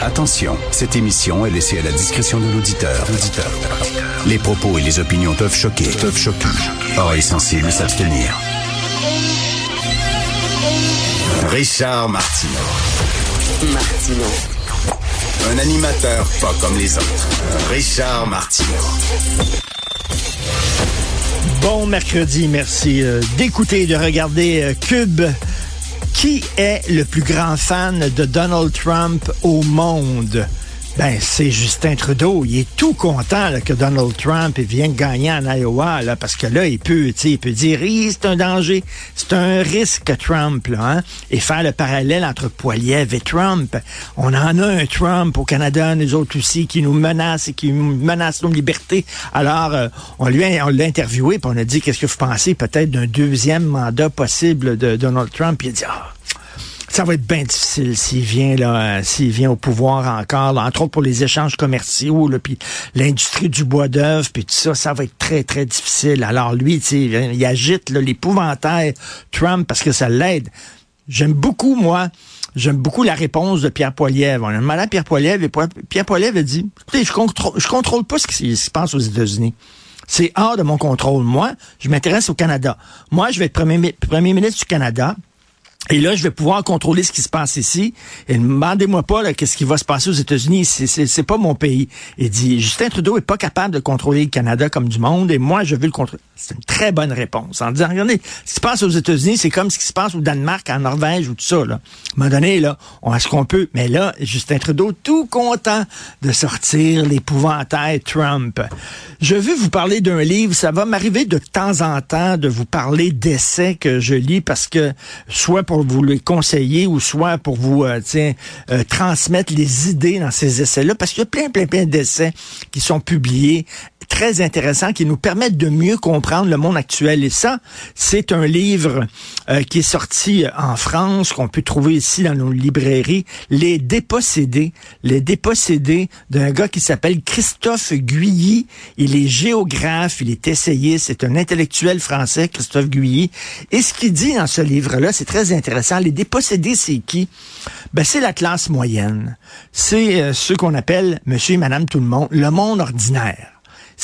Attention, cette émission est laissée à la discrétion de l'auditeur. Les propos et les opinions peuvent choquer. Peuvent choquer. Oreilles sensibles s'abstenir. Richard Martineau. Martino. Un animateur pas comme les autres. Richard Martineau. Bon mercredi, merci euh, d'écouter et de regarder euh, Cube. Qui est le plus grand fan de Donald Trump au monde? Ben, c'est Justin Trudeau. Il est tout content que Donald Trump vienne gagner en Iowa, là, parce que là, il peut, il peut dire, c'est un danger, c'est un risque, Trump, là, hein? et faire le parallèle entre Poiliev et Trump. On en a un Trump au Canada, nous autres aussi, qui nous menace et qui menace nos libertés. Alors, euh, on lui a, on l'a interviewé, puis on a dit, qu'est-ce que vous pensez peut-être d'un deuxième mandat possible de Donald Trump? Il a dit, ah, ça va être bien difficile s'il vient là, s'il vient au pouvoir encore, là, entre autres pour les échanges commerciaux, là, puis l'industrie du bois d'œuvre, puis tout ça, ça va être très très difficile. Alors lui, il agite l'épouvantail Trump parce que ça l'aide. J'aime beaucoup moi. J'aime beaucoup la réponse de Pierre Poilievre. On a demandé à Pierre Poilievre et Pierre Poilievre a dit, écoutez, je contrôle, je contrôle pas ce qui se passe aux États-Unis. C'est hors de mon contrôle. Moi, je m'intéresse au Canada. Moi, je vais être premier, premier ministre du Canada. Et là, je vais pouvoir contrôler ce qui se passe ici. Et ne demandez-moi pas qu'est-ce qui va se passer aux États-Unis. C'est pas mon pays. Il dit Justin Trudeau est pas capable de contrôler le Canada comme du monde. Et moi, je veux le contrôler. C'est une très bonne réponse. En disant, regardez, ce qui se passe aux États-Unis, c'est comme ce qui se passe au Danemark, en Norvège ou tout ça. Là. À un moment donné, là, on ce qu'on peut. Mais là, Justin Trudeau, tout content de sortir l'épouvantail Trump. Je veux vous parler d'un livre. Ça va m'arriver de temps en temps de vous parler d'essais que je lis parce que soit vous les conseiller ou soit pour vous euh, euh, transmettre les idées dans ces essais-là, parce qu'il y a plein, plein, plein d'essais qui sont publiés très intéressants qui nous permettent de mieux comprendre le monde actuel. Et ça, c'est un livre euh, qui est sorti en France, qu'on peut trouver ici dans nos librairies, Les dépossédés. Les dépossédés d'un gars qui s'appelle Christophe Guilly. Il est géographe, il est essayiste, c'est un intellectuel français, Christophe Guilly. Et ce qu'il dit dans ce livre-là, c'est très intéressant. Les dépossédés, c'est qui? Ben, c'est la classe moyenne. C'est euh, ceux qu'on appelle monsieur et madame tout le monde, le monde ordinaire.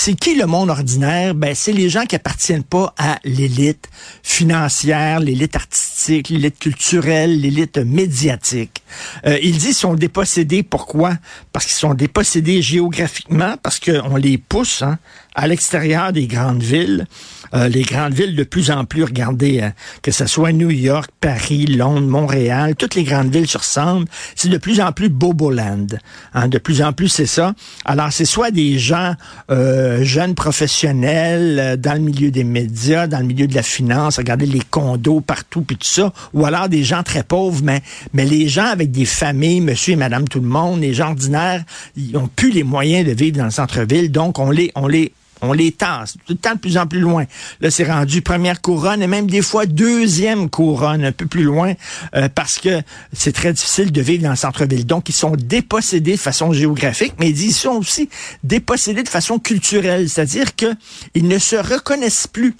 C'est qui le monde ordinaire? Ben, c'est les gens qui appartiennent pas à l'élite financière, l'élite artistique, l'élite culturelle, l'élite médiatique. Euh, il dit qu'ils sont dépossédés. Pourquoi? Parce qu'ils sont dépossédés géographiquement, parce qu'on les pousse hein, à l'extérieur des grandes villes. Euh, les grandes villes de plus en plus, regardez, hein, que ce soit New York, Paris, Londres, Montréal, toutes les grandes villes se ressemblent. C'est de plus en plus Boboland. Hein, de plus en plus, c'est ça. Alors, c'est soit des gens euh, jeunes professionnels euh, dans le milieu des médias, dans le milieu de la finance, regardez les condos partout, puis tout ça, ou alors des gens très pauvres, mais, mais les gens avec des familles, monsieur et madame tout le monde, les gens ordinaires, ils ont plus les moyens de vivre dans le centre-ville, donc on les, on les on les tasse tout le temps de plus en plus loin. Là, c'est rendu première couronne et même des fois deuxième couronne, un peu plus loin, euh, parce que c'est très difficile de vivre dans le centre-ville. Donc, ils sont dépossédés de façon géographique, mais ils sont aussi dépossédés de façon culturelle, c'est-à-dire qu'ils ne se reconnaissent plus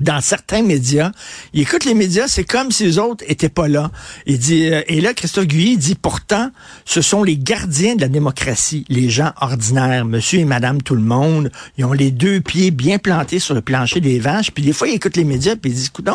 dans certains médias. Il écoute les médias, c'est comme si les autres étaient pas là. Il dit, euh, et là, Christophe Guilly dit, pourtant, ce sont les gardiens de la démocratie, les gens ordinaires, monsieur et madame tout le monde. Ils ont les deux pieds bien plantés sur le plancher des vaches. Puis des fois, ils écoutent les médias, puis ils disent, écoute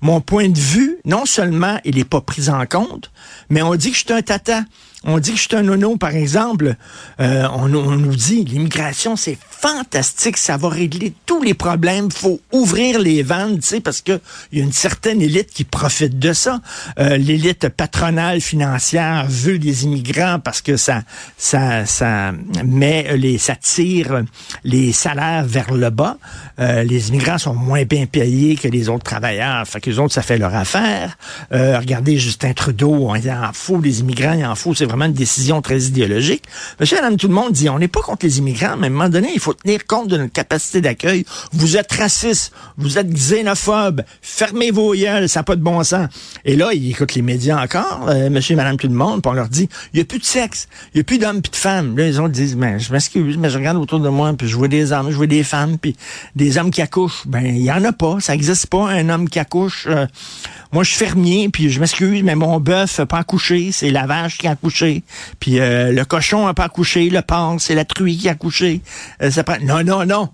mon point de vue, non seulement il est pas pris en compte, mais on dit que je suis un tata. On dit que je suis un nono, par exemple. Euh, on, nous dit l'immigration, c'est fantastique, ça va régler tous les problèmes. faut ouvrir les vannes, tu sais, parce que il y a une certaine élite qui profite de ça. Euh, l'élite patronale financière veut des immigrants parce que ça, ça, ça met les, ça tire les salaires vers le bas. Euh, les immigrants sont moins bien payés que les autres travailleurs. Fait que les autres, ça fait leur affaire. regardez Justin Trudeau, il en faut des immigrants, il en faut, vraiment une décision très idéologique. Monsieur, madame, tout le monde dit, on n'est pas contre les immigrants, mais à un moment donné, il faut tenir compte de notre capacité d'accueil. Vous êtes raciste, vous êtes xénophobe, fermez vos yeux, ça n'a pas de bon sens. Et là, ils écoutent les médias encore, euh, monsieur, madame, tout le monde, puis on leur dit, il n'y a plus de sexe, il n'y a plus d'hommes puis de femmes. Là, les autres disent, mais je m'excuse, mais je regarde autour de moi, puis je vois des hommes, je vois des femmes, puis des hommes qui accouchent. Ben, il y en a pas, ça n'existe pas, un homme qui accouche. Euh, moi, je suis fermier, puis je m'excuse, mais mon bœuf n'a pas accouché, c'est la vache qui a accouché puis euh, le cochon n'a pas accouché, le porc, c'est la truie qui a accouché. Euh. Non, non, non.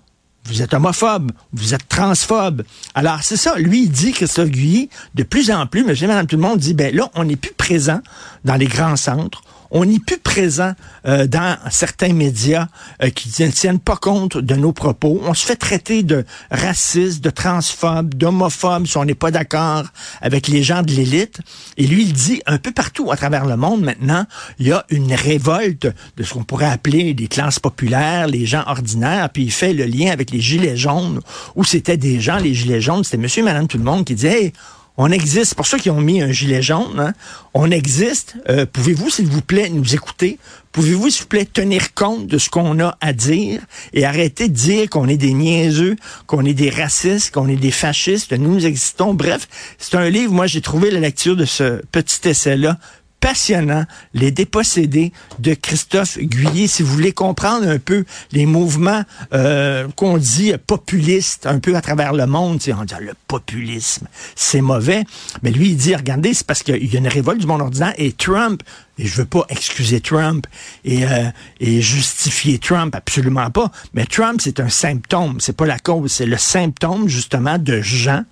Vous êtes homophobe, vous êtes transphobe. Alors, c'est ça. Lui, il dit, Christophe Guilly, de plus en plus, monsieur, madame, tout le monde dit, ben là, on n'est plus présent dans les grands centres on n'est plus présent euh, dans certains médias euh, qui ne tiennent pas compte de nos propos. On se fait traiter de raciste, de transphobe, d'homophobe si on n'est pas d'accord avec les gens de l'élite. Et lui, il dit un peu partout à travers le monde maintenant, il y a une révolte de ce qu'on pourrait appeler les classes populaires, les gens ordinaires. Puis il fait le lien avec les gilets jaunes, où c'était des gens, les gilets jaunes, c'était monsieur et madame tout le monde qui disaient, hey, on existe. Pour ceux qui ont mis un gilet jaune, hein, on existe. Euh, pouvez-vous, s'il vous plaît, nous écouter? Pouvez-vous, s'il vous plaît, tenir compte de ce qu'on a à dire et arrêter de dire qu'on est des niaiseux, qu'on est des racistes, qu'on est des fascistes? Nous existons. Bref, c'est un livre, moi, j'ai trouvé la lecture de ce petit essai-là passionnant, Les dépossédés de Christophe Guyé. Si vous voulez comprendre un peu les mouvements euh, qu'on dit populistes un peu à travers le monde, on dit le populisme, c'est mauvais. Mais lui, il dit, regardez, c'est parce qu'il y a une révolte du monde ordinaire et Trump, et je veux pas excuser Trump et, euh, et justifier Trump, absolument pas. Mais Trump, c'est un symptôme, c'est pas la cause, c'est le symptôme justement de gens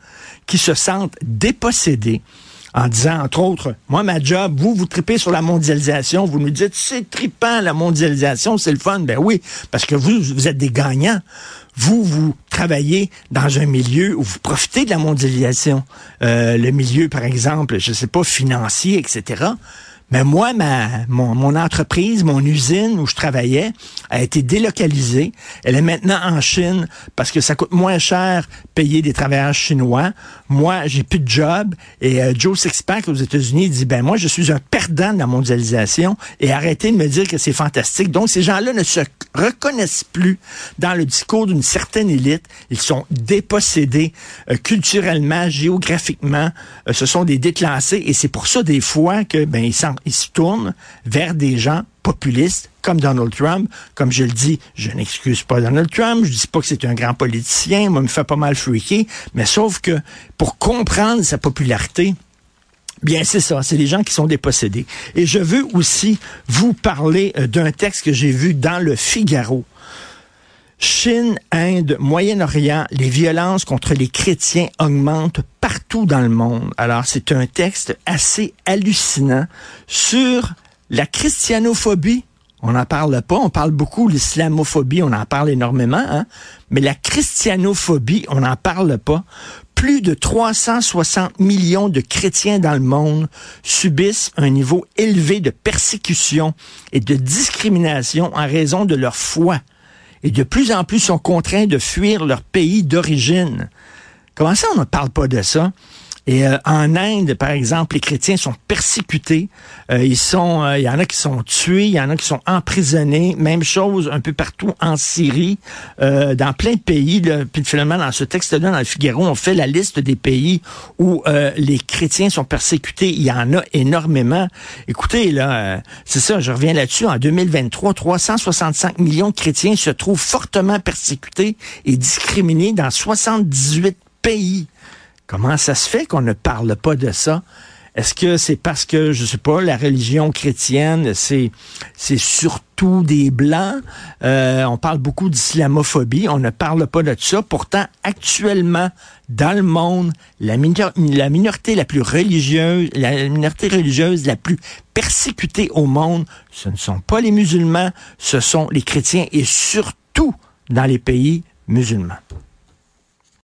qui se sentent dépossédés en disant, entre autres, moi, ma job, vous, vous tripez sur la mondialisation, vous nous dites, c'est tripant, la mondialisation, c'est le fun. Ben oui, parce que vous, vous êtes des gagnants. Vous, vous travaillez dans un milieu où vous profitez de la mondialisation. Euh, le milieu, par exemple, je sais pas, financier, etc. Mais moi, ma, mon, mon, entreprise, mon usine où je travaillais, a été délocalisée. Elle est maintenant en Chine parce que ça coûte moins cher payer des travailleurs chinois. Moi, j'ai plus de job. Et euh, Joe Sixpack aux États-Unis dit, ben moi, je suis un perdant de la mondialisation et arrêtez de me dire que c'est fantastique. Donc, ces gens-là ne se reconnaissent plus dans le discours d'une certaine élite. Ils sont dépossédés euh, culturellement, géographiquement. Euh, ce sont des déclassés et c'est pour ça des fois que ben ils s'en il se tourne vers des gens populistes comme Donald Trump. Comme je le dis, je n'excuse pas Donald Trump, je dis pas que c'est un grand politicien, moi, me fait pas mal freaker, mais sauf que pour comprendre sa popularité, Bien, c'est ça, c'est des gens qui sont dépossédés. Et je veux aussi vous parler euh, d'un texte que j'ai vu dans le Figaro. Chine, Inde, Moyen-Orient, les violences contre les chrétiens augmentent partout dans le monde. Alors, c'est un texte assez hallucinant sur la christianophobie. On n'en parle pas, on parle beaucoup l'islamophobie, on en parle énormément, hein? mais la christianophobie, on n'en parle pas. Plus de 360 millions de chrétiens dans le monde subissent un niveau élevé de persécution et de discrimination en raison de leur foi et de plus en plus sont contraints de fuir leur pays d'origine. Comment ça, on ne parle pas de ça? Et euh, en Inde, par exemple, les chrétiens sont persécutés. Euh, ils sont, euh, il y en a qui sont tués, il y en a qui sont emprisonnés. Même chose un peu partout en Syrie, dans plein de pays. Là, puis finalement, dans ce texte-là, dans le Figaro, on fait la liste des pays où les chrétiens sont persécutés. Il y en a énormément. Écoutez, là, c'est ça, je reviens là-dessus. En 2023, 365 millions de chrétiens se trouvent fortement persécutés et discriminés dans 78 pays. Comment ça se fait qu'on ne parle pas de ça? Est-ce que c'est parce que, je sais pas, la religion chrétienne, c'est c'est surtout des blancs? Euh, on parle beaucoup d'islamophobie, on ne parle pas de ça. Pourtant, actuellement, dans le monde, la, minorité la plus religieuse, la minorité religieuse la plus persécutée au monde, ce ne sont pas les musulmans, ce sont les chrétiens et surtout dans les pays musulmans.